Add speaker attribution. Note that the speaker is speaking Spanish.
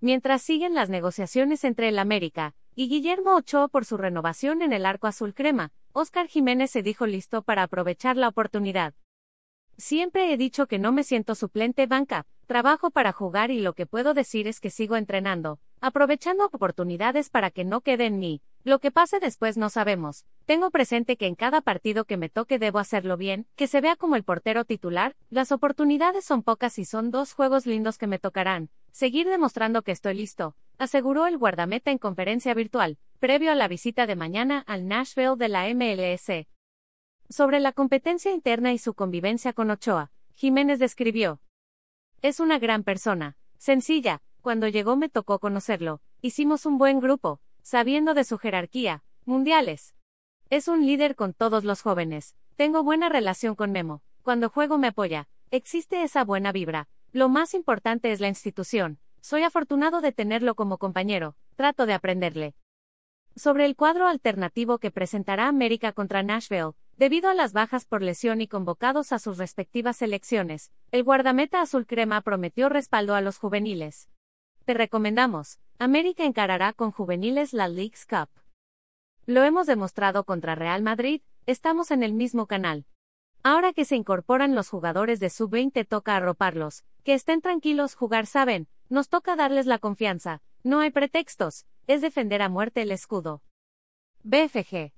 Speaker 1: Mientras siguen las negociaciones entre el América y Guillermo Ochoa por su renovación en el arco azul crema, Oscar Jiménez se dijo listo para aprovechar la oportunidad. Siempre he dicho que no me siento suplente banca, trabajo para jugar y lo que puedo decir es que sigo entrenando, aprovechando oportunidades para que no quede en mí. Lo que pase después no sabemos. Tengo presente que en cada partido que me toque debo hacerlo bien, que se vea como el portero titular, las oportunidades son pocas y son dos juegos lindos que me tocarán. Seguir demostrando que estoy listo, aseguró el guardameta en conferencia virtual, previo a la visita de mañana al Nashville de la MLS. Sobre la competencia interna y su convivencia con Ochoa, Jiménez describió. Es una gran persona, sencilla, cuando llegó me tocó conocerlo, hicimos un buen grupo, sabiendo de su jerarquía, mundiales. Es un líder con todos los jóvenes, tengo buena relación con Memo, cuando juego me apoya, existe esa buena vibra, lo más importante es la institución, soy afortunado de tenerlo como compañero, trato de aprenderle. Sobre el cuadro alternativo que presentará América contra Nashville, Debido a las bajas por lesión y convocados a sus respectivas selecciones, el guardameta azul crema prometió respaldo a los juveniles. Te recomendamos, América encarará con juveniles la League's Cup. Lo hemos demostrado contra Real Madrid, estamos en el mismo canal. Ahora que se incorporan los jugadores de sub-20 toca arroparlos, que estén tranquilos, jugar saben, nos toca darles la confianza, no hay pretextos, es defender a muerte el escudo. BFG